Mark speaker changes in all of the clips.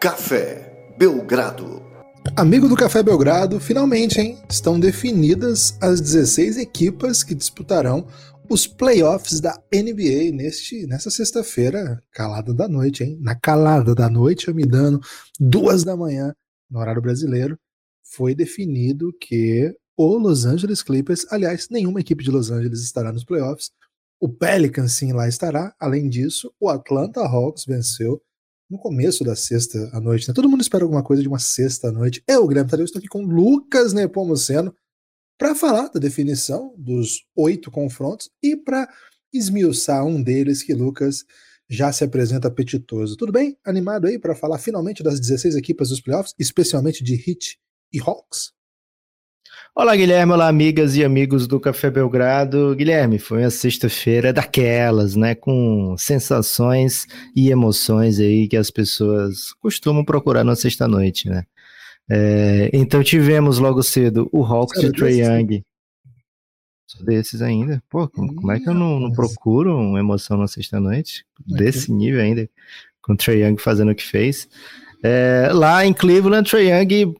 Speaker 1: Café Belgrado.
Speaker 2: Amigo do Café Belgrado, finalmente, hein? Estão definidas as 16 equipas que disputarão os playoffs da NBA neste, nessa sexta-feira, calada da noite, hein? Na calada da noite, eu me dando duas da manhã, no horário brasileiro, foi definido que o Los Angeles Clippers, aliás, nenhuma equipe de Los Angeles estará nos playoffs. O Pelicans sim lá estará. Além disso, o Atlanta Hawks venceu no começo da sexta à noite. Né? Todo mundo espera alguma coisa de uma sexta à noite. Eu, Guilherme Tadeu, estou aqui com Lucas Nepomuceno para falar da definição dos oito confrontos e para esmiuçar um deles que Lucas já se apresenta apetitoso. Tudo bem? Animado aí para falar finalmente das 16 equipas dos playoffs, especialmente de Heat e Hawks?
Speaker 3: Olá, Guilherme. Olá, amigas e amigos do Café Belgrado. Guilherme, foi uma sexta-feira daquelas, né? Com sensações e emoções aí que as pessoas costumam procurar na sexta-noite, né? É, então tivemos logo cedo o Hawks de Trae Young. Sou desses ainda. Pô, como, como, é que eu não, não procuro uma emoção na sexta-noite? Desse nível ainda, com o Trae Young fazendo o que fez. É, lá em Cleveland, Trae Young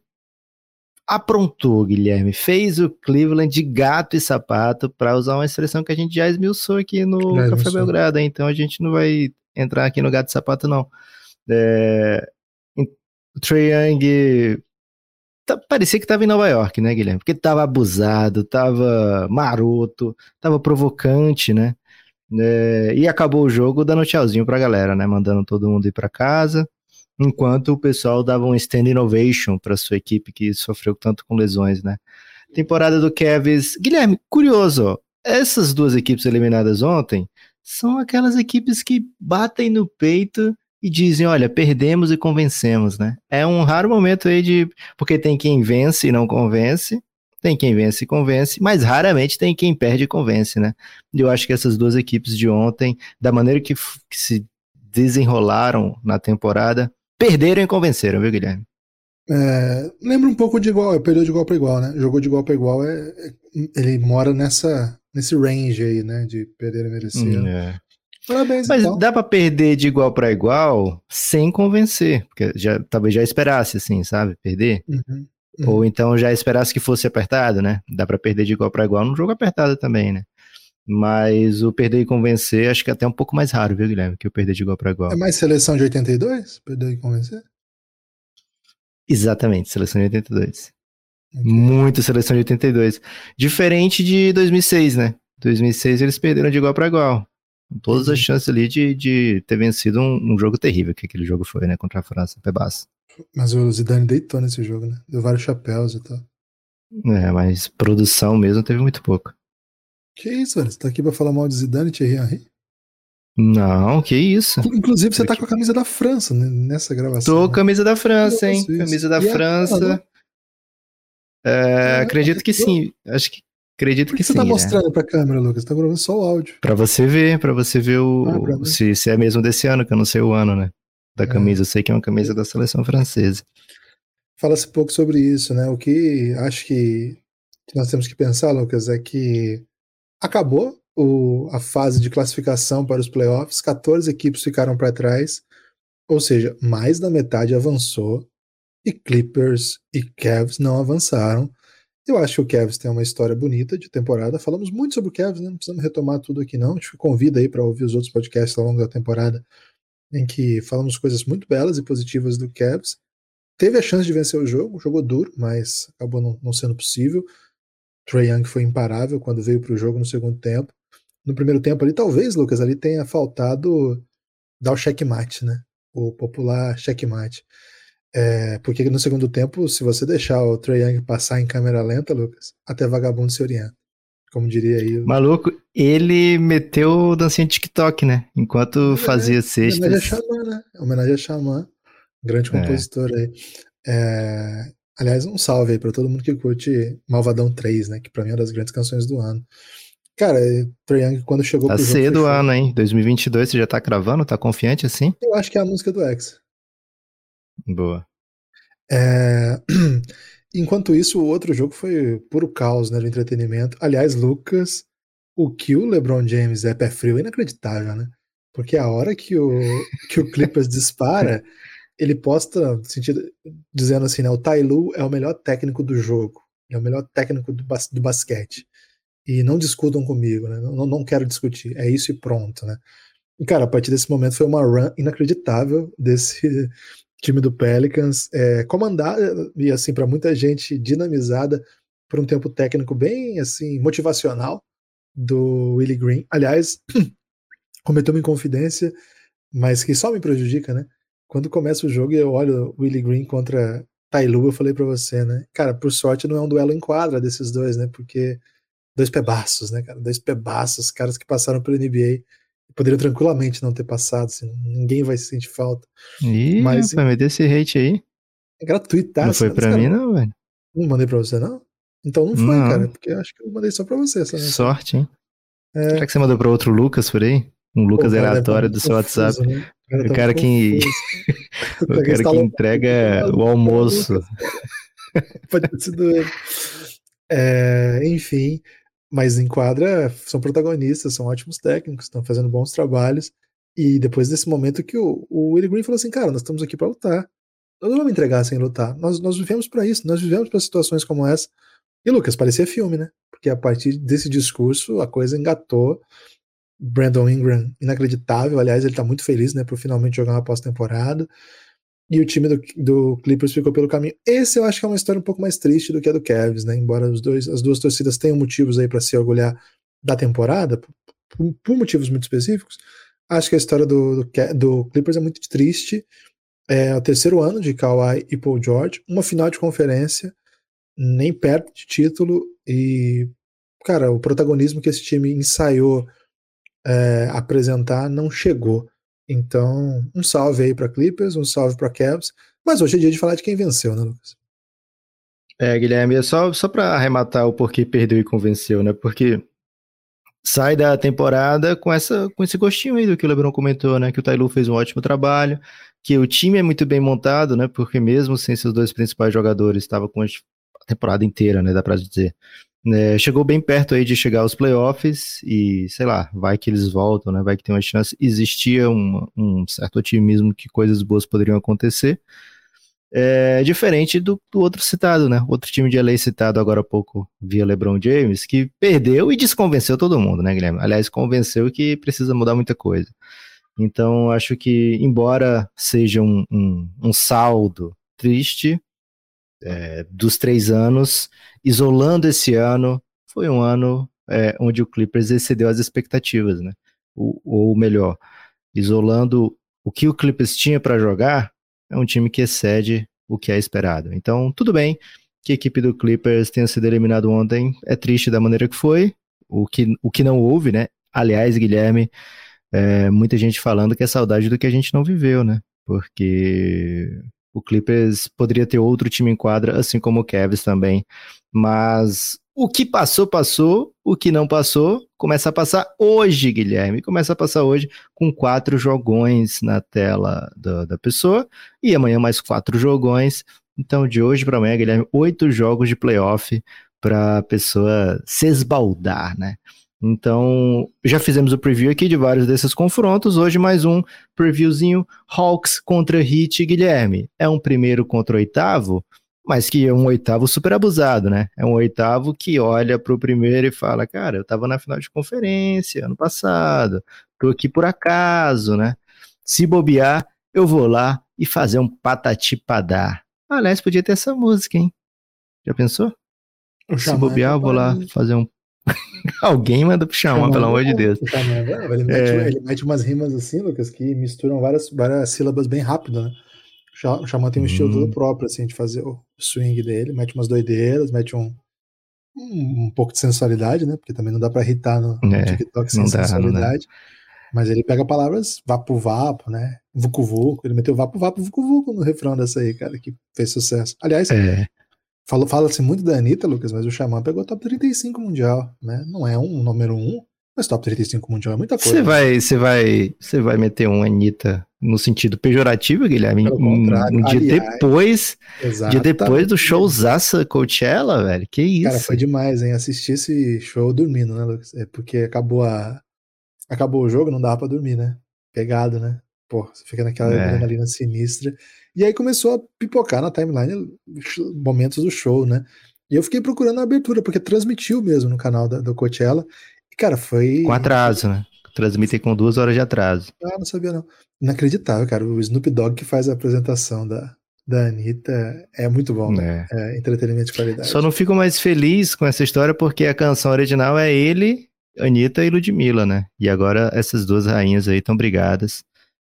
Speaker 3: aprontou, Guilherme. Fez o Cleveland de gato e sapato, para usar uma expressão que a gente já esmiuçou aqui no já Café Belgrado, então a gente não vai entrar aqui no gato e sapato, não. É, o Trae Young tá, parecia que estava em Nova York, né, Guilherme? Porque estava abusado, estava maroto, estava provocante, né? É, e acabou o jogo dando tchauzinho pra galera, né? Mandando todo mundo ir para casa enquanto o pessoal dava um stand innovation para sua equipe que sofreu tanto com lesões, né? Temporada do Cavs. Guilherme, curioso, essas duas equipes eliminadas ontem são aquelas equipes que batem no peito e dizem, olha, perdemos e convencemos, né? É um raro momento aí de porque tem quem vence e não convence, tem quem vence e convence, mas raramente tem quem perde e convence, né? E eu acho que essas duas equipes de ontem, da maneira que, que se desenrolaram na temporada, Perderam e convenceram, viu, Guilherme?
Speaker 2: É, lembra um pouco de igual, perdeu de igual para igual, né? Jogou de igual para igual, é, é, ele mora nessa, nesse range aí, né? De perder e merecer. Hum, é.
Speaker 3: Parabéns, Mas então. dá para perder de igual para igual sem convencer, porque já, talvez já esperasse, assim, sabe? Perder. Uhum, uhum. Ou então já esperasse que fosse apertado, né? Dá para perder de igual para igual num jogo apertado também, né? Mas o perder e convencer, acho que é até um pouco mais raro, viu, Guilherme? Que o perder de igual para igual.
Speaker 2: É mais seleção de 82? Perder e convencer?
Speaker 3: Exatamente, seleção de 82. Okay. Muito seleção de 82. Diferente de 2006, né? 2006 eles perderam de igual para igual. Todas as uhum. chances ali de, de ter vencido um, um, jogo terrível, que aquele jogo foi, né? Contra a França, Pebaça.
Speaker 2: Mas o Zidane deitou nesse jogo, né? Deu vários chapéus e tal.
Speaker 3: É, mas produção mesmo teve muito pouco.
Speaker 2: Que isso, velho? Você tá aqui pra falar mal de Zidane e Thierry Henry?
Speaker 3: Não, que isso.
Speaker 2: Inclusive, você tá com a camisa da França né, nessa gravação.
Speaker 3: Tô com a camisa da França, hein? Camisa da e França. É, é, acredito que sim. Acho que acredito
Speaker 2: Por
Speaker 3: que,
Speaker 2: que sim.
Speaker 3: Você tá
Speaker 2: né? mostrando né? pra câmera, Lucas? Você tá gravando só o áudio.
Speaker 3: Pra você ver, pra você ver o. Ah, se, se é mesmo desse ano, que eu não sei o ano, né? Da é. camisa. Eu sei que é uma camisa da seleção francesa.
Speaker 2: Fala-se pouco sobre isso, né? O que acho que nós temos que pensar, Lucas, é que acabou o, a fase de classificação para os playoffs, 14 equipes ficaram para trás, ou seja, mais da metade avançou e Clippers e Cavs não avançaram. Eu acho que o Cavs tem uma história bonita de temporada. Falamos muito sobre o Cavs, né? não precisamos retomar tudo aqui não. A gente convida aí para ouvir os outros podcasts ao longo da temporada em que falamos coisas muito belas e positivas do Cavs. Teve a chance de vencer o jogo, jogou duro, mas acabou não, não sendo possível. Trey Young foi imparável quando veio para o jogo no segundo tempo. No primeiro tempo ali, talvez, Lucas, ali tenha faltado dar o checkmate, né? O popular checkmate. É, porque no segundo tempo, se você deixar o Trey Young passar em câmera lenta, Lucas, até vagabundo se orienta. Como diria aí. O...
Speaker 3: Maluco, ele meteu dancinha de TikTok, né? Enquanto é, fazia cestas.
Speaker 2: Homenagem a Xamã, né? Homenagem a Xamã, grande é. compositor é. aí. É, Aliás, um salve aí pra todo mundo que curte Malvadão 3, né? Que pra mim é uma das grandes canções do ano. Cara, Trae Young, quando chegou
Speaker 3: tá
Speaker 2: pro
Speaker 3: jogo... Tá cedo o ano, hein? 2022, você já tá cravando? Tá confiante assim?
Speaker 2: Eu acho que é a música do X.
Speaker 3: Boa.
Speaker 2: É... Enquanto isso, o outro jogo foi puro caos, né? Do entretenimento. Aliás, Lucas, o que o LeBron James é pé frio é inacreditável, né? Porque a hora que o, que o Clippers dispara ele posta sentido, dizendo assim, né, o Tailu é o melhor técnico do jogo, é o melhor técnico do, bas do basquete. E não discutam comigo, né? Não, não quero discutir, é isso e pronto, né? E, cara, a partir desse momento foi uma run inacreditável desse time do Pelicans, é, comandada e, assim, para muita gente, dinamizada por um tempo técnico bem, assim, motivacional do Willie Green. Aliás, cometeu uma inconfidência, mas que só me prejudica, né? Quando começa o jogo e eu olho o Willie Green contra Tailu, eu falei para você, né? Cara, por sorte não é um duelo em quadra desses dois, né? Porque dois pebaços, né, cara? Dois pebaços, caras que passaram pelo NBA poderiam tranquilamente não ter passado, assim, ninguém vai sentir falta.
Speaker 3: Ih, mas vai me desse hate aí.
Speaker 2: É gratuito,
Speaker 3: Não foi pra mim, não, velho.
Speaker 2: Não mandei pra você, não? Então não foi, não. cara, porque eu acho que eu mandei só pra você. Só
Speaker 3: Sorte, hein? É... Será que você mandou pra outro Lucas por aí? Um Lucas Pô, aleatório do seu confuso, WhatsApp. Né? O cara, o cara que. o cara que entrega o almoço.
Speaker 2: Pode ter sido ele. É, enfim, mas em quadra são protagonistas, são ótimos técnicos, estão fazendo bons trabalhos. E depois desse momento que o, o Willie Green falou assim: cara, nós estamos aqui para lutar. Nós não vamos entregar sem lutar. Nós, nós vivemos para isso, nós vivemos para situações como essa. E Lucas, parecia filme, né? Porque a partir desse discurso a coisa engatou. Brandon Ingram, inacreditável. Aliás, ele tá muito feliz, né, por finalmente jogar uma pós-temporada. E o time do, do, Clippers ficou pelo caminho. Esse eu acho que é uma história um pouco mais triste do que a do Cavs, né? Embora os dois, as duas torcidas tenham motivos aí para se orgulhar da temporada, por, por, motivos muito específicos, acho que a história do, do, do Clippers é muito triste. É o terceiro ano de Kawhi e Paul George, uma final de conferência, nem perto de título, e, cara, o protagonismo que esse time ensaiou é, apresentar não chegou. Então, um salve aí para Clippers, um salve para Cavs, mas hoje é dia de falar de quem venceu, né, Lucas?
Speaker 3: É, Guilherme, é só, só para arrematar o porquê perdeu e convenceu, né? Porque sai da temporada com, essa, com esse gostinho aí do que o Lebron comentou, né? Que o Tailu fez um ótimo trabalho, que o time é muito bem montado, né? Porque mesmo sem seus dois principais jogadores, estava com a temporada inteira, né? Dá para dizer. É, chegou bem perto aí de chegar aos playoffs e, sei lá, vai que eles voltam, né? Vai que tem uma chance. Existia um, um certo otimismo que coisas boas poderiam acontecer. É, diferente do, do, outro citado, né? Outro time de LA citado agora há pouco via LeBron James, que perdeu e desconvenceu todo mundo, né, Guilherme? Aliás, convenceu que precisa mudar muita coisa. Então, acho que, embora seja um, um, um saldo triste, é, dos três anos, isolando esse ano, foi um ano é, onde o Clippers excedeu as expectativas, né? O, ou melhor, isolando o que o Clippers tinha para jogar, é um time que excede o que é esperado. Então, tudo bem que a equipe do Clippers tenha sido eliminado ontem, é triste da maneira que foi, o que, o que não houve, né? Aliás, Guilherme, é, muita gente falando que é saudade do que a gente não viveu, né? Porque o Clippers poderia ter outro time em quadra, assim como o Cavs também. Mas o que passou, passou. O que não passou, começa a passar hoje, Guilherme. Começa a passar hoje com quatro jogões na tela da, da pessoa. E amanhã mais quatro jogões. Então, de hoje para amanhã, Guilherme, oito jogos de playoff para a pessoa se esbaldar, né? Então, já fizemos o preview aqui de vários desses confrontos. Hoje, mais um previewzinho: Hawks contra Heat Guilherme. É um primeiro contra oitavo, mas que é um oitavo super abusado, né? É um oitavo que olha para o primeiro e fala: Cara, eu estava na final de conferência ano passado, tô aqui por acaso, né? Se bobear, eu vou lá e fazer um patati padá. Aliás, podia ter essa música, hein? Já pensou? Se bobear, eu vou lá fazer um Alguém manda pro Xamã, pelo amor de Deus.
Speaker 2: Ele mete, é. ele mete umas rimas assim, Lucas, que misturam várias, várias sílabas bem rápido, né? O Xamã tem um hum. estilo todo próprio, assim, de fazer o swing dele, mete umas doideiras, mete um, um, um pouco de sensualidade, né? Porque também não dá pra irritar no, no é, TikTok sem dá, sensualidade. Mas ele pega palavras vapo vapo, né? Vucu vucu. Ele meteu vapo vapo vucu vucu no refrão dessa aí, cara, que fez sucesso. Aliás, é. Fala-se muito da Anitta, Lucas, mas o Xamã pegou top 35 mundial, né? Não é um número um, mas top 35 mundial é muita coisa.
Speaker 3: Você vai, você vai, você vai meter um Anitta no sentido pejorativo, Guilherme? Contrário. Um dia Aliás, depois, dia depois do show Zaça Coachella, velho, que isso? Cara,
Speaker 2: foi demais, hein? Assistir esse show dormindo, né, Lucas? É porque acabou a, acabou o jogo, não dava para dormir, né? Pegado, né? Pô, você fica naquela é. adrenalina sinistra. E aí começou a pipocar na timeline momentos do show, né? E eu fiquei procurando a abertura, porque transmitiu mesmo no canal da, do Coachella. E, cara, foi.
Speaker 3: Com atraso, né? Transmitem com duas horas de atraso.
Speaker 2: Ah, não sabia não. Inacreditável, cara. O Snoop Dogg que faz a apresentação da, da Anitta é muito bom. É. é entretenimento de qualidade.
Speaker 3: Só não fico mais feliz com essa história porque a canção original é ele, Anitta e Ludmilla, né? E agora essas duas rainhas aí estão brigadas.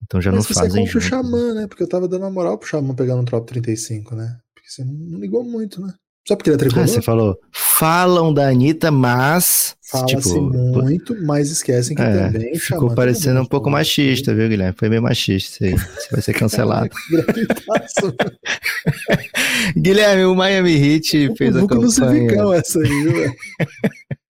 Speaker 3: Então já Mas não fazem
Speaker 2: junto. o Xamã, né? Porque eu tava dando uma moral pro Xamã pegar um Trop 35, né? Porque você não ligou muito, né? Só porque ele é tricolor? Ah,
Speaker 3: você falou, falam da Anitta, mas.
Speaker 2: Fala-se tipo, muito, mas esquecem que é, também.
Speaker 3: Ficou parecendo um pouco machista, viu, Guilherme? Foi meio machista isso aí. Você vai ser cancelado. Guilherme, o Miami Heat fez a campanha. essa aí, viu?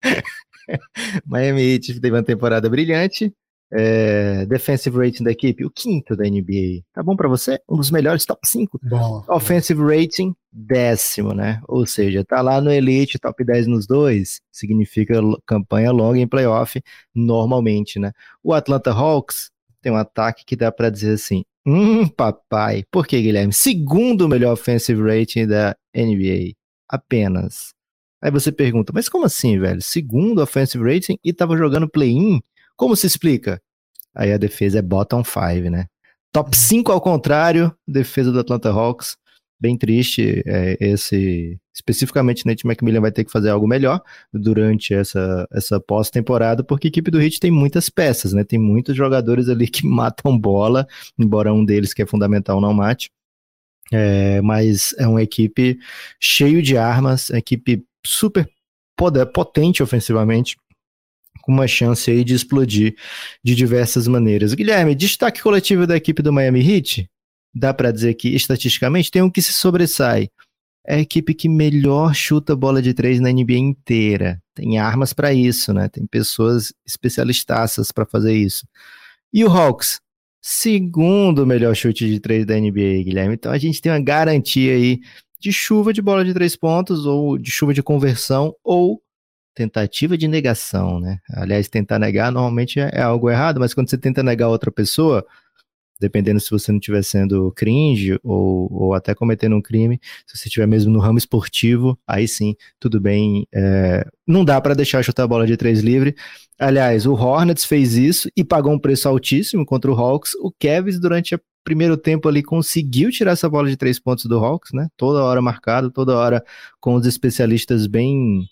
Speaker 3: Miami Heat teve uma temporada brilhante. É, defensive rating da equipe, o quinto da NBA. Tá bom para você? Um dos melhores top 5.
Speaker 2: Bom,
Speaker 3: Offensive bom. rating, décimo, né? Ou seja, tá lá no Elite, top 10 nos dois, significa campanha longa em playoff, normalmente, né? O Atlanta Hawks tem um ataque que dá para dizer assim: hum, papai. Por que, Guilherme? Segundo melhor offensive rating da NBA. Apenas. Aí você pergunta, mas como assim, velho? Segundo offensive rating e tava jogando play-in? Como se explica? Aí a defesa é bottom 5, né? Top 5 ao contrário, defesa do Atlanta Hawks. Bem triste é, esse. Especificamente, Nate McMillan vai ter que fazer algo melhor durante essa, essa pós-temporada, porque a equipe do Heat tem muitas peças, né? Tem muitos jogadores ali que matam bola, embora um deles que é fundamental não mate. É, mas é uma equipe cheio de armas, equipe super poder, potente ofensivamente, com uma chance aí de explodir de diversas maneiras. Guilherme, destaque coletivo da equipe do Miami Heat, dá para dizer que estatisticamente tem um que se sobressai. É a equipe que melhor chuta bola de três na NBA inteira. Tem armas para isso, né? Tem pessoas especialistas para fazer isso. E o Hawks, segundo melhor chute de três da NBA, Guilherme. Então a gente tem uma garantia aí de chuva de bola de três pontos, ou de chuva de conversão, ou tentativa de negação, né? Aliás, tentar negar normalmente é, é algo errado, mas quando você tenta negar outra pessoa, dependendo se você não estiver sendo cringe ou, ou até cometendo um crime, se você estiver mesmo no ramo esportivo, aí sim, tudo bem. É, não dá para deixar chutar a bola de três livre. Aliás, o Hornets fez isso e pagou um preço altíssimo contra o Hawks. O Kevs, durante o primeiro tempo ali, conseguiu tirar essa bola de três pontos do Hawks, né? Toda hora marcado, toda hora com os especialistas bem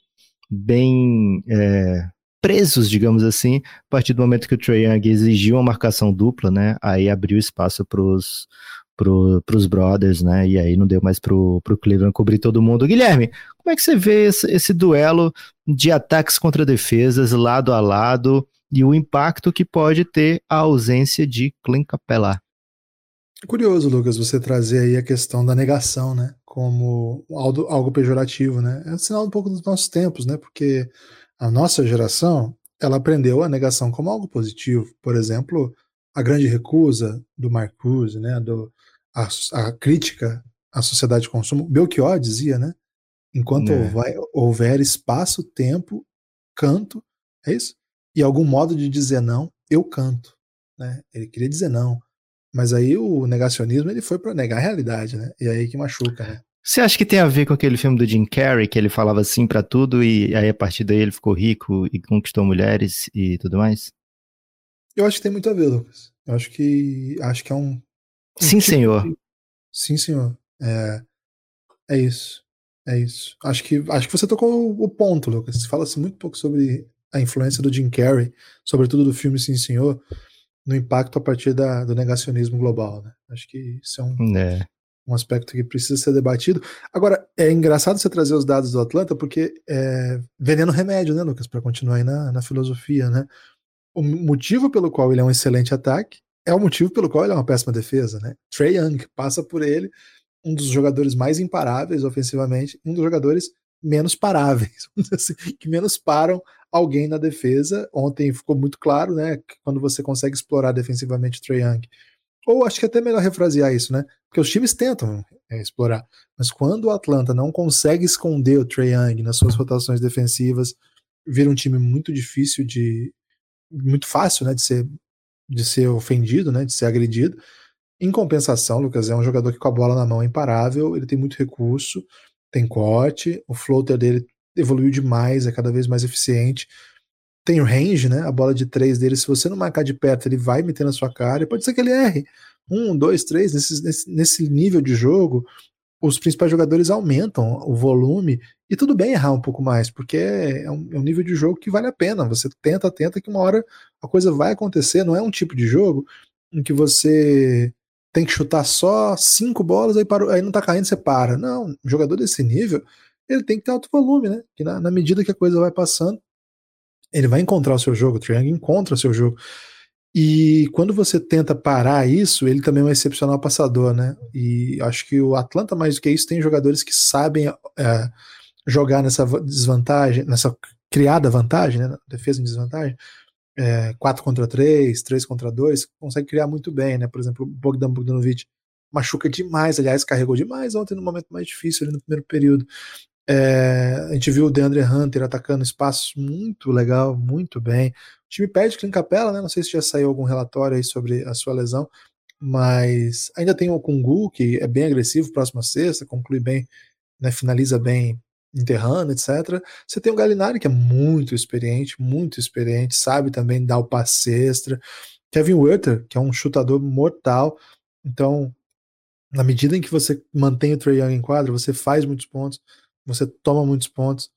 Speaker 3: bem é, presos, digamos assim, a partir do momento que o Trae Young exigiu uma marcação dupla, né? Aí abriu espaço para os pro, pros brothers, né? E aí não deu mais pro, pro Cleveland cobrir todo mundo. Guilherme, como é que você vê esse, esse duelo de ataques contra defesas, lado a lado, e o impacto que pode ter a ausência de Clint Capela?
Speaker 2: Curioso, Lucas, você trazer aí a questão da negação, né? Como algo, algo pejorativo, né? É um sinal um pouco dos nossos tempos, né? Porque a nossa geração, ela aprendeu a negação como algo positivo. Por exemplo, a grande recusa do Marcuse, né? Do, a, a crítica à sociedade de consumo. Belchior dizia, né? Enquanto é. houver, houver espaço, tempo, canto, é isso? E algum modo de dizer não, eu canto. Né? Ele queria dizer não mas aí o negacionismo ele foi para negar a realidade, né? E aí que machuca, né?
Speaker 3: Você acha que tem a ver com aquele filme do Jim Carrey, que ele falava sim para tudo e aí a partir daí ele ficou rico e conquistou mulheres e tudo mais?
Speaker 2: Eu acho que tem muito a ver, Lucas. Eu acho que acho que é um, um
Speaker 3: Sim, tipo senhor. De...
Speaker 2: Sim, senhor. É, é isso. É isso. Acho que acho que você tocou o ponto, Lucas. Fala-se muito pouco sobre a influência do Jim Carrey, sobretudo do filme Sim, senhor no impacto a partir da, do negacionismo global. Né? Acho que isso é um, é. um aspecto que precisa ser debatido. Agora, é engraçado você trazer os dados do Atlanta, porque é veneno remédio, né, Lucas, para continuar aí na, na filosofia. Né? O motivo pelo qual ele é um excelente ataque é o motivo pelo qual ele é uma péssima defesa. Né? Trey Young passa por ele, um dos jogadores mais imparáveis ofensivamente, um dos jogadores menos paráveis, assim, que menos param alguém na defesa. Ontem ficou muito claro, né? Quando você consegue explorar defensivamente o Trae Young. Ou acho que é até melhor refrasear isso, né? Porque os times tentam é, explorar. Mas quando o Atlanta não consegue esconder o Trae Young nas suas rotações defensivas, vira um time muito difícil de. muito fácil, né? De ser, de ser ofendido, né? De ser agredido. Em compensação, Lucas é um jogador que com a bola na mão é imparável, ele tem muito recurso, tem corte, o floater dele evoluiu demais, é cada vez mais eficiente. Tem o range, né? A bola de três dele, se você não marcar de perto, ele vai meter na sua cara. E pode ser que ele erre. Um, dois, três, nesse, nesse, nesse nível de jogo, os principais jogadores aumentam o volume e tudo bem errar um pouco mais, porque é um, é um, nível de jogo que vale a pena. Você tenta, tenta, que uma hora a coisa vai acontecer. Não é um tipo de jogo em que você tem que chutar só cinco bolas, aí, parou, aí não tá caindo, você para. Não, um jogador desse nível, ele tem que ter alto volume, né? Que na, na medida que a coisa vai passando, ele vai encontrar o seu jogo, o Triangle encontra o seu jogo. E quando você tenta parar isso, ele também é um excepcional passador, né? E acho que o Atlanta, mais do que isso, tem jogadores que sabem é, jogar nessa desvantagem, nessa criada vantagem, né? Defesa em desvantagem. É, 4 contra 3, 3 contra 2, consegue criar muito bem, né? Por exemplo, o Bogdan Bogdanovic machuca demais, aliás, carregou demais ontem no momento mais difícil, ali no primeiro período. É, a gente viu o DeAndre Hunter atacando espaços muito legal, muito bem. O time perde Clint Capela, né? Não sei se já saiu algum relatório aí sobre a sua lesão, mas ainda tem o Kungu, que é bem agressivo, próxima sexta, conclui bem, né, finaliza bem enterrando, etc. Você tem o Galinari, que é muito experiente, muito experiente, sabe também dar o passe extra. Kevin Werther, que é um chutador mortal. Então, na medida em que você mantém o Trae Young em quadra, você faz muitos pontos, você toma muitos pontos.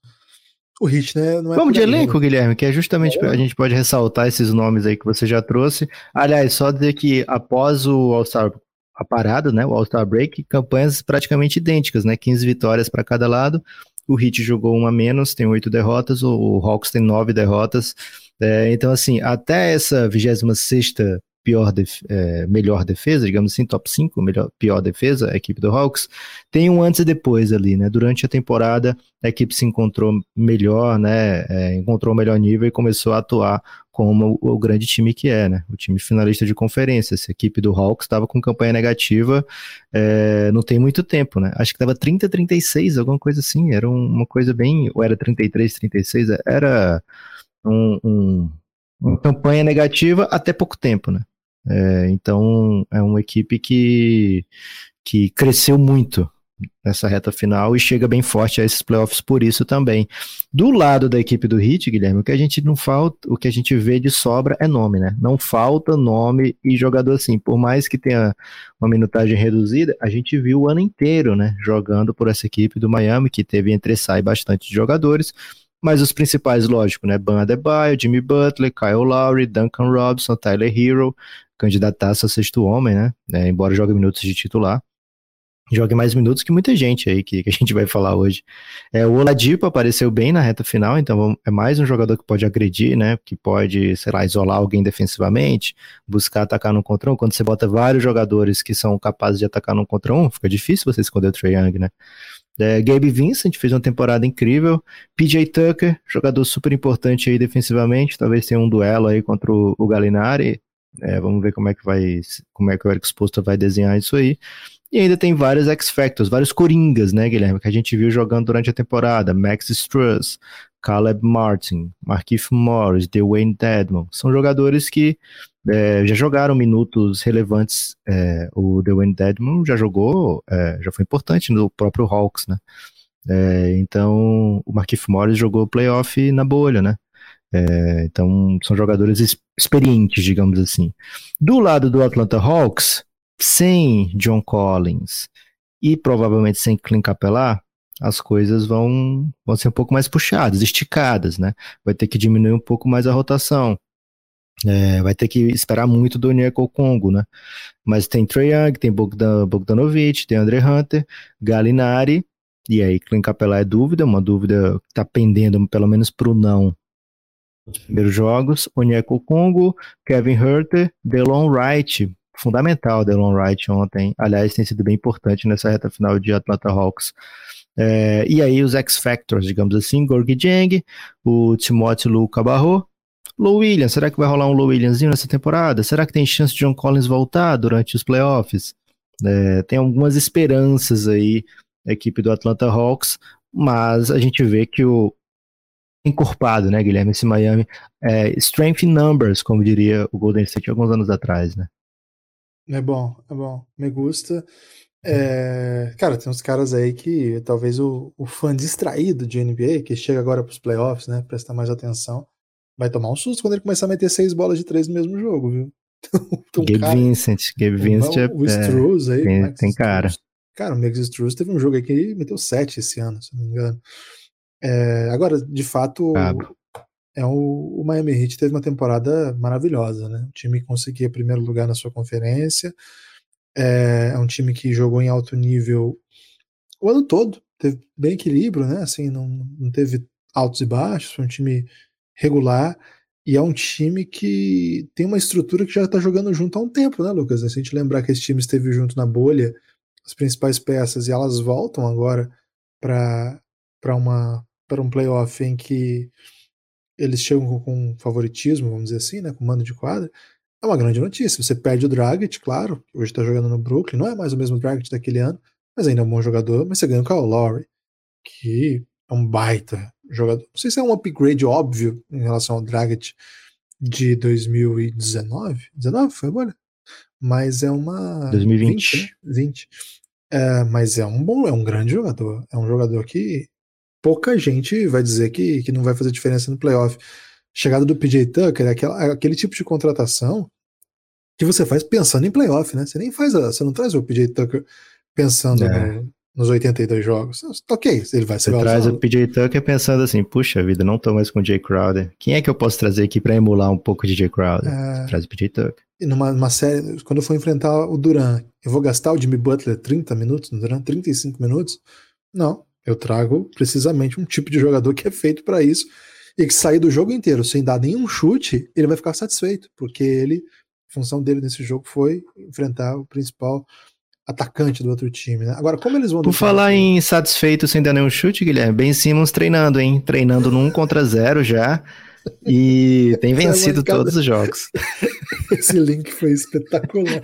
Speaker 2: O hit, né? Não é
Speaker 3: Vamos de elenco, né? Guilherme, que é justamente é. a gente pode ressaltar esses nomes aí que você já trouxe. Aliás, só dizer que após o All-Star a parada, né, o All-Star Break, campanhas praticamente idênticas, né, 15 vitórias para cada lado. O Heat jogou uma menos, tem oito derrotas, o, Hawks tem nove derrotas. É, então, assim, até essa 26 sexta pior def é, melhor defesa, digamos assim, top 5, melhor, pior defesa, a equipe do Hawks, tem um antes e depois ali, né? Durante a temporada, a equipe se encontrou melhor, né? É, encontrou o melhor nível e começou a atuar como o, o, grande time que é, né? O time finalista de conferência. Essa equipe do Hawks estava com campanha negativa é, não tem muito tempo, né? Acho que estava 30, 36, alguma coisa assim. Era uma coisa bem. Ou era 33, 36, era um, um, uma campanha negativa até pouco tempo, né? É, então é uma equipe que, que cresceu muito nessa reta final e chega bem forte a esses playoffs por isso também. Do lado da equipe do Heat, Guilherme, o que a gente não falta, o que a gente vê de sobra é nome, né? Não falta nome e jogador assim. Por mais que tenha uma minutagem reduzida, a gente viu o ano inteiro, né, jogando por essa equipe do Miami que teve entre sai bastante de jogadores. Mas os principais, lógico, né? Ban Adebayo, Jimmy Butler, Kyle Lowry, Duncan Robinson, Tyler Hero, candidataço a sexto homem, né? É, embora jogue minutos de titular. Jogue mais minutos que muita gente aí que, que a gente vai falar hoje. É, o Oladipo apareceu bem na reta final, então é mais um jogador que pode agredir, né? Que pode, sei lá, isolar alguém defensivamente, buscar atacar no contra um. Quando você bota vários jogadores que são capazes de atacar no contra um, fica difícil você esconder o Trae Young, né? É, Gabe Vincent fez uma temporada incrível. PJ Tucker, jogador super importante aí defensivamente. Talvez tenha um duelo aí contra o, o Galinari. É, vamos ver como é que vai, como é que o Eric Sposta vai desenhar isso aí. E ainda tem vários X-Factors, vários Coringas, né, Guilherme, que a gente viu jogando durante a temporada. Max Struss, Caleb Martin, Markif Morris, Dwayne Dedmon. São jogadores que é, já jogaram minutos relevantes. É, o Dwayne Dedmon já jogou, é, já foi importante no próprio Hawks, né? É, então, o Markif Morris jogou playoff na bolha, né? É, então, são jogadores experientes, digamos assim. Do lado do Atlanta Hawks, sem John Collins e provavelmente sem Clint Capela, as coisas vão, vão ser um pouco mais puxadas, esticadas, né? Vai ter que diminuir um pouco mais a rotação. É, vai ter que esperar muito do Nico Congo, né? Mas tem Trae Young, tem Bogdan, Bogdanovic, tem Andre Hunter, Galinari, e aí Clint Capela é dúvida, uma dúvida que tá pendendo pelo menos pro não nos primeiros jogos, Onyeko Congo, Kevin Herter, Delon Wright, fundamental Delon Wright ontem, aliás tem sido bem importante nessa reta final de Atlanta Hawks. É, e aí os X-Factors, digamos assim, Gorg Jang, o Timothy Lu Cabarro, Low Williams, será que vai rolar um Low Williamsinho nessa temporada? Será que tem chance de John Collins voltar durante os playoffs? É, tem algumas esperanças aí, a equipe do Atlanta Hawks, mas a gente vê que o, encorpado, né, Guilherme? Esse Miami é strength in numbers, como diria o Golden State alguns anos atrás, né?
Speaker 2: É bom, é bom. Me gusta. É, cara, tem uns caras aí que talvez o, o fã distraído de NBA, que chega agora pros playoffs, né, prestar mais atenção, vai tomar um susto quando ele começar a meter seis bolas de três no mesmo jogo, viu?
Speaker 3: Então, Gabe cara, Vincent, Gabe Vincent é,
Speaker 2: o Struz aí,
Speaker 3: tem, tem cara.
Speaker 2: Cara, o Max Struz teve um jogo aí que ele meteu sete esse ano, se não me engano. É, agora, de fato, é o, o, Miami Heat teve uma temporada maravilhosa, né? O time conseguia primeiro lugar na sua conferência, é, é, um time que jogou em alto nível o ano todo, teve bem equilíbrio, né? Assim, não, não teve altos e baixos, foi um time regular e é um time que tem uma estrutura que já está jogando junto há um tempo, né, Lucas? Se a gente lembrar que esse time esteve junto na bolha, as principais peças, e elas voltam agora para um playoff em que eles chegam com favoritismo, vamos dizer assim, né, com mando de quadra, é uma grande notícia. Você perde o Dragic, claro, que hoje está jogando no Brooklyn, não é mais o mesmo Dragic daquele ano, mas ainda é um bom jogador, mas você ganha o Kyle Lowry, que é um baita jogador. Não sei se é um upgrade óbvio em relação ao Dragic de 2019, 19 foi agora? Mas é uma
Speaker 3: 2020,
Speaker 2: 20, né? 20. É, mas é um bom, é um grande jogador, é um jogador que pouca gente vai dizer que, que não vai fazer diferença no playoff. Chegada do PJ Tucker é aquela, aquele tipo de contratação que você faz pensando em playoff, né? Você nem faz, a, você não traz o PJ Tucker pensando é. no, nos 82 jogos. Ok, ele vai ser
Speaker 3: Você traz o PJ Tucker pensando assim, puxa vida, não tô mais com o Jay Crowder. Quem é que eu posso trazer aqui para emular um pouco de Jay Crowder? É... Traz o PJ Tucker.
Speaker 2: E numa, numa série, quando eu for enfrentar o Duran, eu vou gastar o Jimmy Butler 30 minutos no Duran, 35 minutos? Não, eu trago precisamente um tipo de jogador que é feito para isso e que sair do jogo inteiro sem dar nenhum chute, ele vai ficar satisfeito, porque ele, a função dele nesse jogo foi enfrentar o principal atacante do outro time, né? Agora, como eles vão...
Speaker 3: Por falar em satisfeito sem dar nenhum chute, Guilherme, Ben Simmons treinando, hein? Treinando no 1 contra 0 já. E tem vencido todos os jogos.
Speaker 2: Esse link foi espetacular.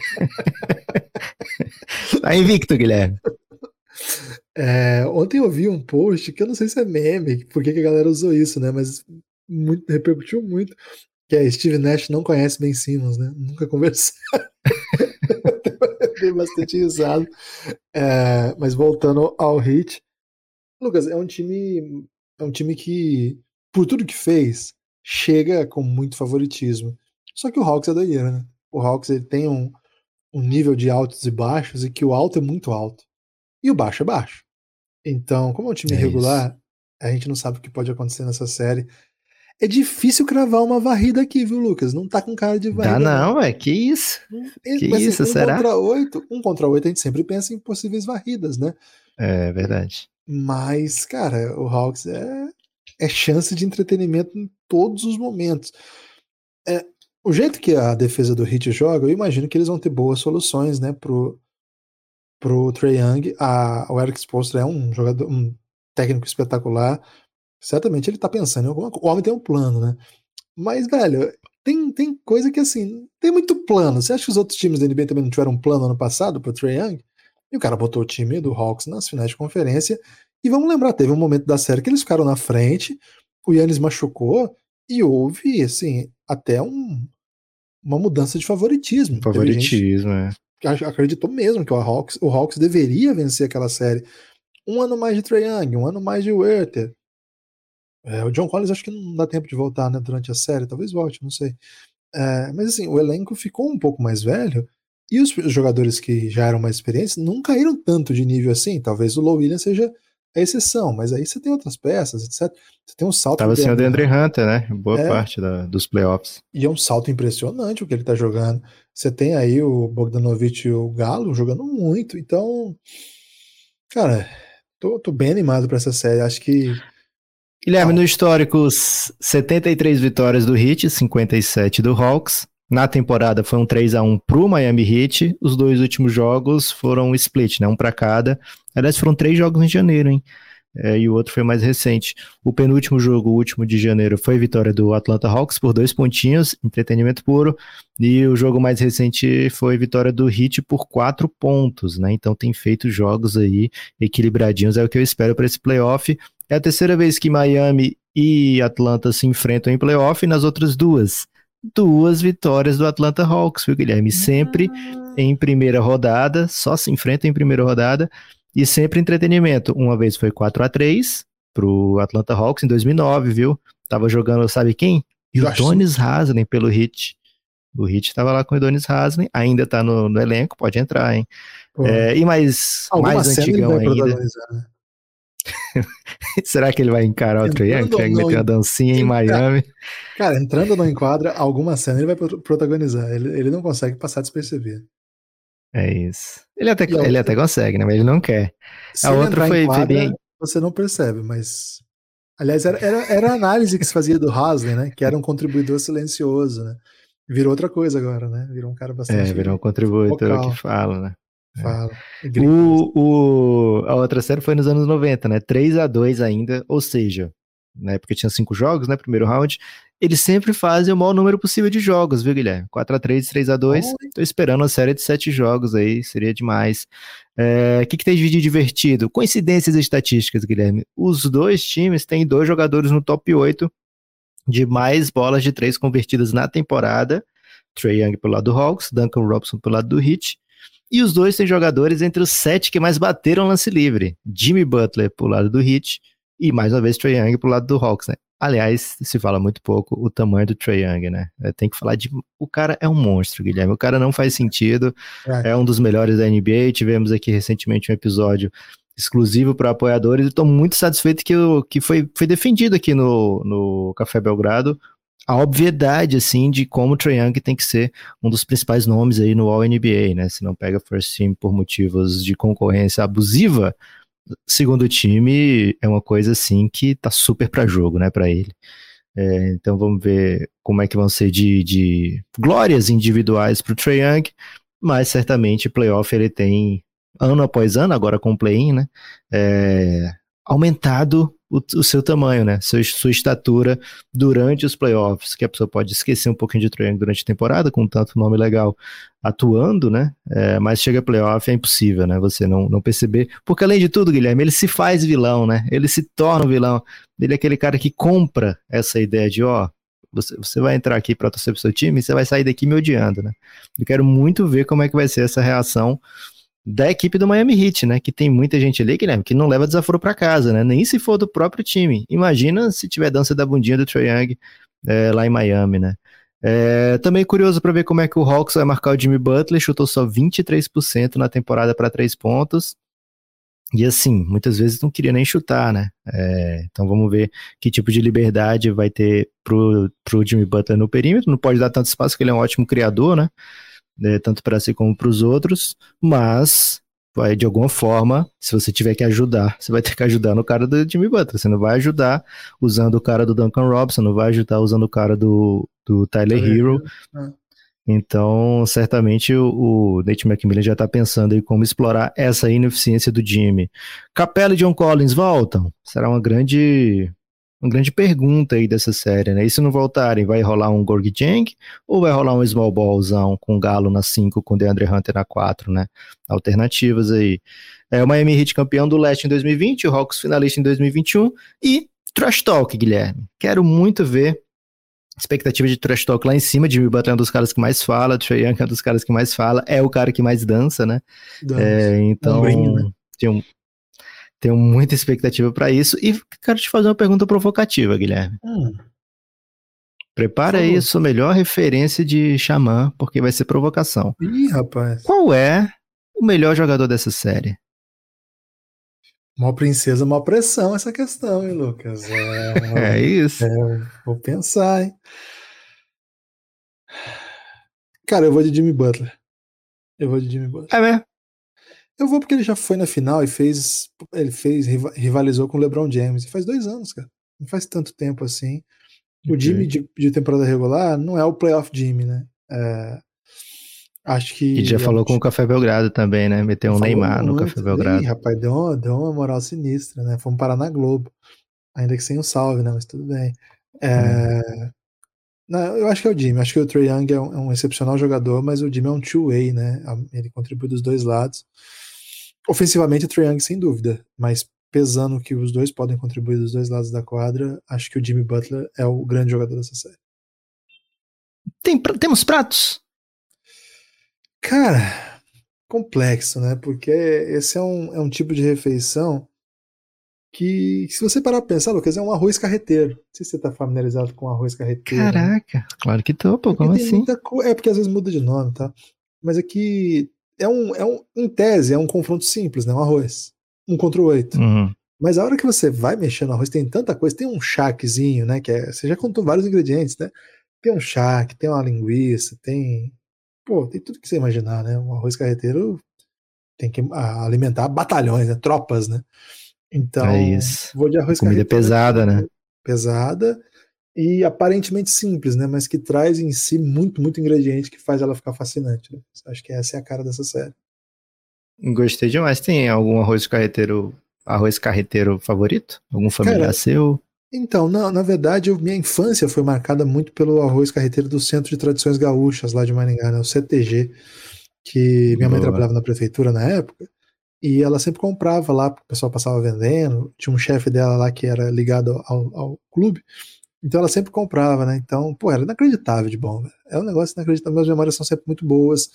Speaker 3: tá invicto, Guilherme.
Speaker 2: É, ontem eu vi um post que eu não sei se é meme, porque que a galera usou isso, né? Mas muito, repercutiu muito. Que é Steve Nash não conhece Ben Simmons, né? Nunca conversaram. Dei bastante risado. É, mas voltando ao Hit, Lucas, é um time. É um time que, por tudo que fez, chega com muito favoritismo. Só que o Hawks é doideira, né? O Hawks ele tem um, um nível de altos e baixos e que o alto é muito alto e o baixo é baixo. Então, como é um time é regular, isso. a gente não sabe o que pode acontecer nessa série. É difícil cravar uma varrida aqui, viu, Lucas? Não tá com cara de varrida.
Speaker 3: Ah, não, é que isso. Que Mas, assim, isso,
Speaker 2: um
Speaker 3: será?
Speaker 2: Contra oito, um contra oito a gente sempre pensa em possíveis varridas, né?
Speaker 3: É verdade.
Speaker 2: Mas, cara, o Hawks é, é chance de entretenimento em todos os momentos. É, o jeito que a defesa do Heat joga, eu imagino que eles vão ter boas soluções, né, pro, pro Trey Young. A, o Eric Spoelstra é um jogador, um técnico espetacular. Certamente ele tá pensando em alguma coisa. O homem tem um plano, né? Mas, velho, tem, tem coisa que assim, tem muito plano. Você acha que os outros times da NBA também não tiveram um plano ano passado pro Trey Young? E o cara botou o time do Hawks nas finais de conferência. E vamos lembrar, teve um momento da série que eles ficaram na frente, o Yannis machucou e houve, assim, até um, uma mudança de favoritismo.
Speaker 3: Favoritismo, é
Speaker 2: acreditou mesmo que o Hawks, o Hawks deveria vencer aquela série. Um ano mais de Trae Young, um ano mais de Werther. É, o John Collins acho que não dá tempo de voltar né, durante a série, talvez volte, não sei. É, mas assim, o elenco ficou um pouco mais velho e os, os, jogadores que já eram mais experientes não caíram tanto de nível assim. Talvez o Low Williams seja a exceção, mas aí você tem outras peças, etc. Você tem um salto.
Speaker 3: Tava sendo o Deandre Hunter, né? Boa é, parte da, dos playoffs.
Speaker 2: E é um salto impressionante o que ele tá jogando. Você tem aí o Bogdanovich e o Galo jogando muito. Então, cara, tô, tô bem animado para essa série. Acho que.
Speaker 3: Guilherme, ah. no histórico, 73 vitórias do Heat, 57 do Hawks. Na temporada foi um 3 a 1 pro Miami Heat. Os dois últimos jogos foram split, né? Um para cada. Aliás, foram três jogos em janeiro, hein? É, e o outro foi mais recente. O penúltimo jogo, o último de janeiro, foi vitória do Atlanta Hawks por dois pontinhos, entretenimento puro, e o jogo mais recente foi vitória do Heat por quatro pontos, né? Então tem feito jogos aí equilibradinhos, é o que eu espero para esse playoff. É a terceira vez que Miami e Atlanta se enfrentam em playoff, e nas outras duas duas vitórias do Atlanta Hawks, viu, Guilherme? Sempre em primeira rodada, só se enfrentam em primeira rodada e sempre entretenimento. Uma vez foi 4 a 3 pro Atlanta Hawks em 2009, viu? Tava jogando, sabe quem? E o Donis Haslem pelo Hit. O Hit tava lá com o Donis Haslem, ainda tá no, no elenco, pode entrar, hein? É, e mais, mais antigão ainda. Né? Será que ele vai encarar o Trae Young? Trae Young meter uma dancinha em Miami?
Speaker 2: Cara, entrando no enquadra, alguma cena ele vai protagonizar. Ele, ele não consegue passar despercebido.
Speaker 3: É isso. Ele até, ele outra... até consegue, né? Mas ele não quer.
Speaker 2: Se a outra foi, enquadra, foi bem. Você não percebe, mas. Aliás, era, era, era a análise que se fazia do Hasley, né? Que era um contribuidor silencioso, né? Virou outra coisa agora, né? Virou um cara bastante.
Speaker 3: É, virou um contribuidor vocal. que fala, né?
Speaker 2: É. Fala.
Speaker 3: O, o, a outra série foi nos anos 90, né? 3 a 2 ainda, ou seja, na época tinha cinco jogos, né? Primeiro round. Eles sempre fazem o maior número possível de jogos, viu, Guilherme? 4 a 3 3 a 2 Oi. Tô esperando uma série de sete jogos aí, seria demais. O é, que, que tem de divertido? Coincidências estatísticas, Guilherme. Os dois times têm dois jogadores no top 8 de mais bolas de três convertidas na temporada. Trey Young pelo lado do Hawks, Duncan Robinson pelo lado do Heat. E os dois têm jogadores entre os sete que mais bateram lance livre. Jimmy Butler pro lado do Heat e mais uma vez Trae Young pro lado do Hawks, né? Aliás, se fala muito pouco o tamanho do Trae Young, né? É, tem que falar de. O cara é um monstro, Guilherme. O cara não faz sentido. É, é um dos melhores da NBA. Tivemos aqui recentemente um episódio exclusivo para apoiadores. Estou muito satisfeito que, eu, que foi, foi defendido aqui no, no Café Belgrado a obviedade, assim, de como o Trae Young tem que ser um dos principais nomes aí no All-NBA, né? Se não pega First Team por motivos de concorrência abusiva, segundo time é uma coisa, assim, que tá super para jogo, né, para ele. É, então vamos ver como é que vão ser de, de glórias individuais pro Trae Young, mas certamente playoff ele tem, ano após ano, agora com o play-in, né, é, aumentado o, o, seu tamanho, né? Seu, sua estatura durante os playoffs, que a pessoa pode esquecer um pouquinho de Trae durante a temporada, com tanto nome legal atuando, né? É, mas chega playoff é impossível, né? Você não, não perceber. Porque além de tudo, Guilherme, ele se faz vilão, né? Ele se torna um vilão. Ele é aquele cara que compra essa ideia de, ó, você, você vai entrar aqui para torcer pro seu time e você vai sair daqui me odiando, né? Eu quero muito ver como é que vai ser essa reação da equipe do Miami Heat, né? Que tem muita gente ali, Guilherme, que não leva desaforo para casa, né? Nem se for do próprio time. Imagina se tiver dança da bundinha do Trae Young é, lá em Miami, né? É, também curioso para ver como é que o Hawks vai marcar o Jimmy Butler, chutou só 23% na temporada para três pontos. E assim, muitas vezes não queria nem chutar, né? É, então vamos ver que tipo de liberdade vai ter pro, pro Jimmy Butler no perímetro. Não pode dar tanto espaço, porque ele é um ótimo criador, né? Né, tanto para si como para os outros, mas vai de alguma forma, se você tiver que ajudar, você vai ter que ajudar no cara do Jimmy Butler. Você não vai ajudar usando o cara do Duncan Robinson, não vai ajudar usando o cara do, do Tyler Hero. É. Então, certamente o, o Nate McMillan já está pensando em como explorar essa ineficiência do Jimmy. Capela e John Collins voltam? Será uma grande uma grande pergunta aí dessa série, né? E se não voltarem, vai rolar um Gorg Jang ou vai rolar um Small Ballzão com Galo na 5, com DeAndre Hunter na 4, né? Alternativas aí. É o Miami Heat campeão do Leste em 2020, o Hawks finalista em 2021 e Trash Talk, Guilherme. Quero muito ver expectativa de trash talk lá em cima. Jimmy Butler é um dos caras que mais fala, Trey Young é um dos caras que mais fala, é o cara que mais dança, né? Dança. É, então, um né? tem um, tenho muita expectativa para isso. E quero te fazer uma pergunta provocativa, Guilherme. Hum. Prepara aí sua melhor referência de Xamã, porque vai ser provocação.
Speaker 2: Ih, rapaz.
Speaker 3: Qual é o melhor jogador dessa série?
Speaker 2: Uma princesa, uma pressão essa questão, hein, Lucas?
Speaker 3: É, é isso.
Speaker 2: É, vou pensar, hein? Cara, eu vou de Jimmy Butler. Eu vou de Jimmy Butler.
Speaker 3: É mesmo?
Speaker 2: Eu vou porque ele já foi na final e fez. Ele fez, rivalizou com o LeBron James. Faz dois anos, cara. Não faz tanto tempo assim. O Jimmy de, de, temporada regular não é o playoff Jimmy, né? É, acho que.
Speaker 3: E já falou com o Café Belgrado também, né? Meteu um Neymar no Café Belgrado. Ih,
Speaker 2: rapaz, deu uma, deu uma moral sinistra, né? Fomos parar na Globo. Ainda que sem o salve, né? Mas tudo bem. É, hum. Não, eu acho que é o Jimmy. Acho que o Trey Young é um, é um excepcional jogador, mas o Jimmy é um two-way, né? Ele contribui dos dois lados. Ofensivamente, o Trae Young, sem dúvida, mas pesando que os dois podem contribuir dos dois lados da quadra, acho que o Jimmy Butler é o grande jogador dessa série.
Speaker 3: Tem, temos pratos?
Speaker 2: Cara, complexo, né? Porque esse é um, é um tipo de refeição que, se você parar pra pensar, Lucas, é um arroz carreteiro. Não sei se você tá familiarizado com arroz carreteiro.
Speaker 3: Né? Caraca, né? claro que tô, pô, como assim?
Speaker 2: Co... É porque às vezes muda de nome, tá? Mas aqui é um, é um, em tese, é um confronto simples, né? Um arroz. Um contra o oito.
Speaker 3: Uhum.
Speaker 2: Mas a hora que você vai mexer no arroz, tem tanta coisa, tem um charquezinho, né? Que é, você já contou vários ingredientes, né? Tem um charque, tem uma linguiça, tem. Pô, tem tudo que você imaginar, né? Um arroz carreteiro tem que alimentar batalhões, né? Tropas, né? Então,
Speaker 3: é
Speaker 2: vou de arroz
Speaker 3: Comida pesada, né?
Speaker 2: Pesada e aparentemente simples, né? Mas que traz em si muito, muito ingrediente que faz ela ficar fascinante. Né? Acho que essa é a cara dessa série.
Speaker 3: Gostei demais. Tem algum arroz carreteiro, arroz carreteiro favorito? Algum familiar Cara, seu?
Speaker 2: Então, na, na verdade, eu, minha infância foi marcada muito pelo arroz carreteiro do Centro de Tradições Gaúchas, lá de Maringá, né, o CTG, que minha Boa. mãe trabalhava na prefeitura na época, e ela sempre comprava lá, porque o pessoal passava vendendo, tinha um chefe dela lá que era ligado ao, ao clube, então ela sempre comprava, né? Então, pô, era inacreditável de bom. É um negócio inacreditável, minhas memórias são sempre muito boas,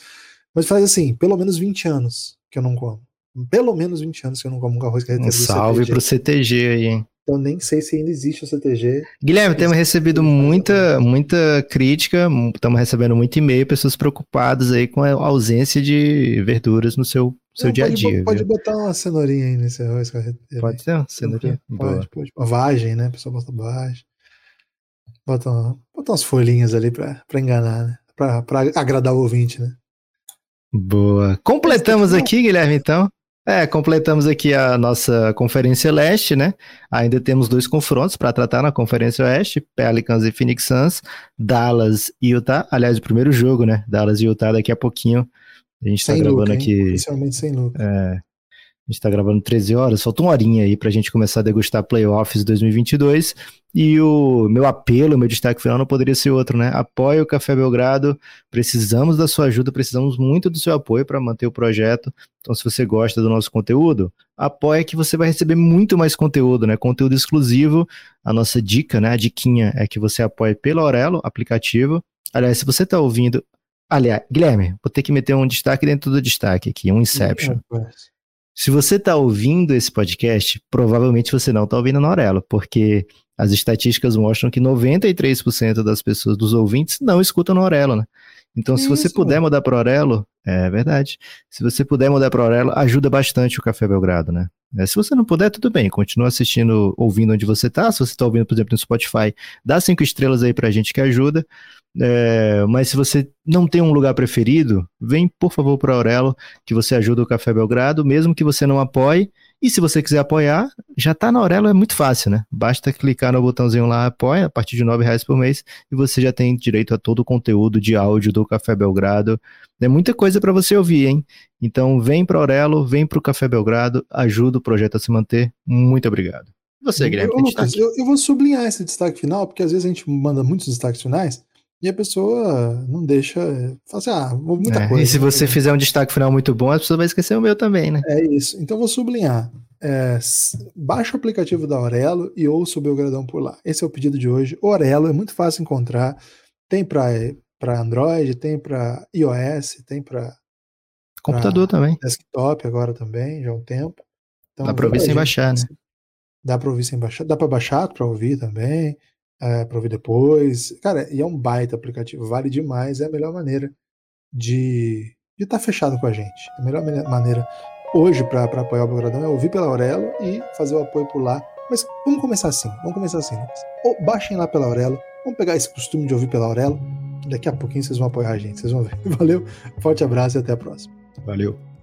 Speaker 2: mas faz assim, pelo menos 20 anos que eu não como. Pelo menos 20 anos que eu não como um arroz carreteiro
Speaker 3: um salve CTG. pro CTG aí, hein?
Speaker 2: Então nem sei se ainda existe o CTG.
Speaker 3: Guilherme, temos recebido muita, muita crítica, estamos recebendo muito e-mail, pessoas preocupadas aí com a ausência de verduras no seu, seu Não, dia a dia.
Speaker 2: Pode, botar uma cenourinha aí nesse arroz carreteiro.
Speaker 3: Pode ter uma cenourinha?
Speaker 2: Pode, pode. Uma vagem, né? A pessoa bota vagem. Bota, bota umas folhinhas ali pra, pra enganar, né? Pra, pra agradar o ouvinte, né?
Speaker 3: Boa. Completamos aqui, Guilherme, então. É, completamos aqui a nossa Conferência Leste, né? Ainda temos dois confrontos para tratar na Conferência Oeste, Pelicans e Phoenix Suns, Dallas e Utah. Aliás, o primeiro jogo, né? Dallas e Utah daqui a pouquinho. A gente está gravando aqui.
Speaker 2: Oficialmente sem lucro.
Speaker 3: É, a gente está gravando 13 horas, falta uma horinha aí para a gente começar a degustar playoffs 2022. E o meu apelo, meu destaque final não poderia ser outro, né? Apoie o Café Belgrado, precisamos da sua ajuda, precisamos muito do seu apoio para manter o projeto. Então, se você gosta do nosso conteúdo, apoie que você vai receber muito mais conteúdo, né? Conteúdo exclusivo. A nossa dica, né? A diquinha é que você apoie pelo Aurelo, aplicativo. Aliás, se você está ouvindo. Aliás, Guilherme, vou ter que meter um destaque dentro do destaque aqui, um Inception. Se você está ouvindo esse podcast, provavelmente você não está ouvindo na Aurelo, porque as estatísticas mostram que 93% das pessoas, dos ouvintes, não escutam no Aurelo, né? Então, se você puder mudar para Aurelo, é verdade. Se você puder mudar para Aurelo, ajuda bastante o Café Belgrado, né? É, se você não puder, tudo bem, continua assistindo, ouvindo onde você está. Se você está ouvindo, por exemplo, no Spotify, dá cinco estrelas aí para a gente que ajuda. É, mas se você não tem um lugar preferido, vem por favor para Aurelo, que você ajuda o Café Belgrado, mesmo que você não apoie. E se você quiser apoiar, já está na Aurelo, é muito fácil, né? Basta clicar no botãozinho lá, apoia, a partir de R$ reais por mês, e você já tem direito a todo o conteúdo de áudio do Café Belgrado. É muita coisa para você ouvir, hein? Então vem para Aurelo, vem para o Café Belgrado, ajuda o projeto a se manter. Muito obrigado.
Speaker 2: Você, Guilherme, eu, Lucas, eu, eu, vou sublinhar esse destaque final, porque às vezes a gente manda muitos destaques finais, e a pessoa não deixa. Fala assim, ah, muita
Speaker 3: é,
Speaker 2: coisa.
Speaker 3: E se você né? fizer um destaque final muito bom, a pessoa vai esquecer o meu também, né?
Speaker 2: É isso. Então vou sublinhar. É, baixa o aplicativo da Aurelo e ouça o Belgradão por lá. Esse é o pedido de hoje. Orelo é muito fácil encontrar. Tem para Android, tem para iOS, tem para
Speaker 3: computador também.
Speaker 2: Desktop agora também, já há um tempo.
Speaker 3: Então, dá para ouvir sem baixar, né?
Speaker 2: Dá para ouvir sem baixar. Dá para baixar para ouvir também é, para ouvir depois. Cara, e é um baita aplicativo, vale demais, é a melhor maneira de estar tá fechado com a gente. A melhor maneira hoje para apoiar o Belgradão é ouvir pela Aurelo e fazer o apoio por lá. Mas vamos começar assim, vamos começar assim. Ou baixem lá pela Aurelo, vamos pegar esse costume de ouvir pela Aurelo. Daqui a pouquinho vocês vão apoiar a gente, vocês vão ver. Valeu, forte abraço e até a próxima.
Speaker 3: Valeu.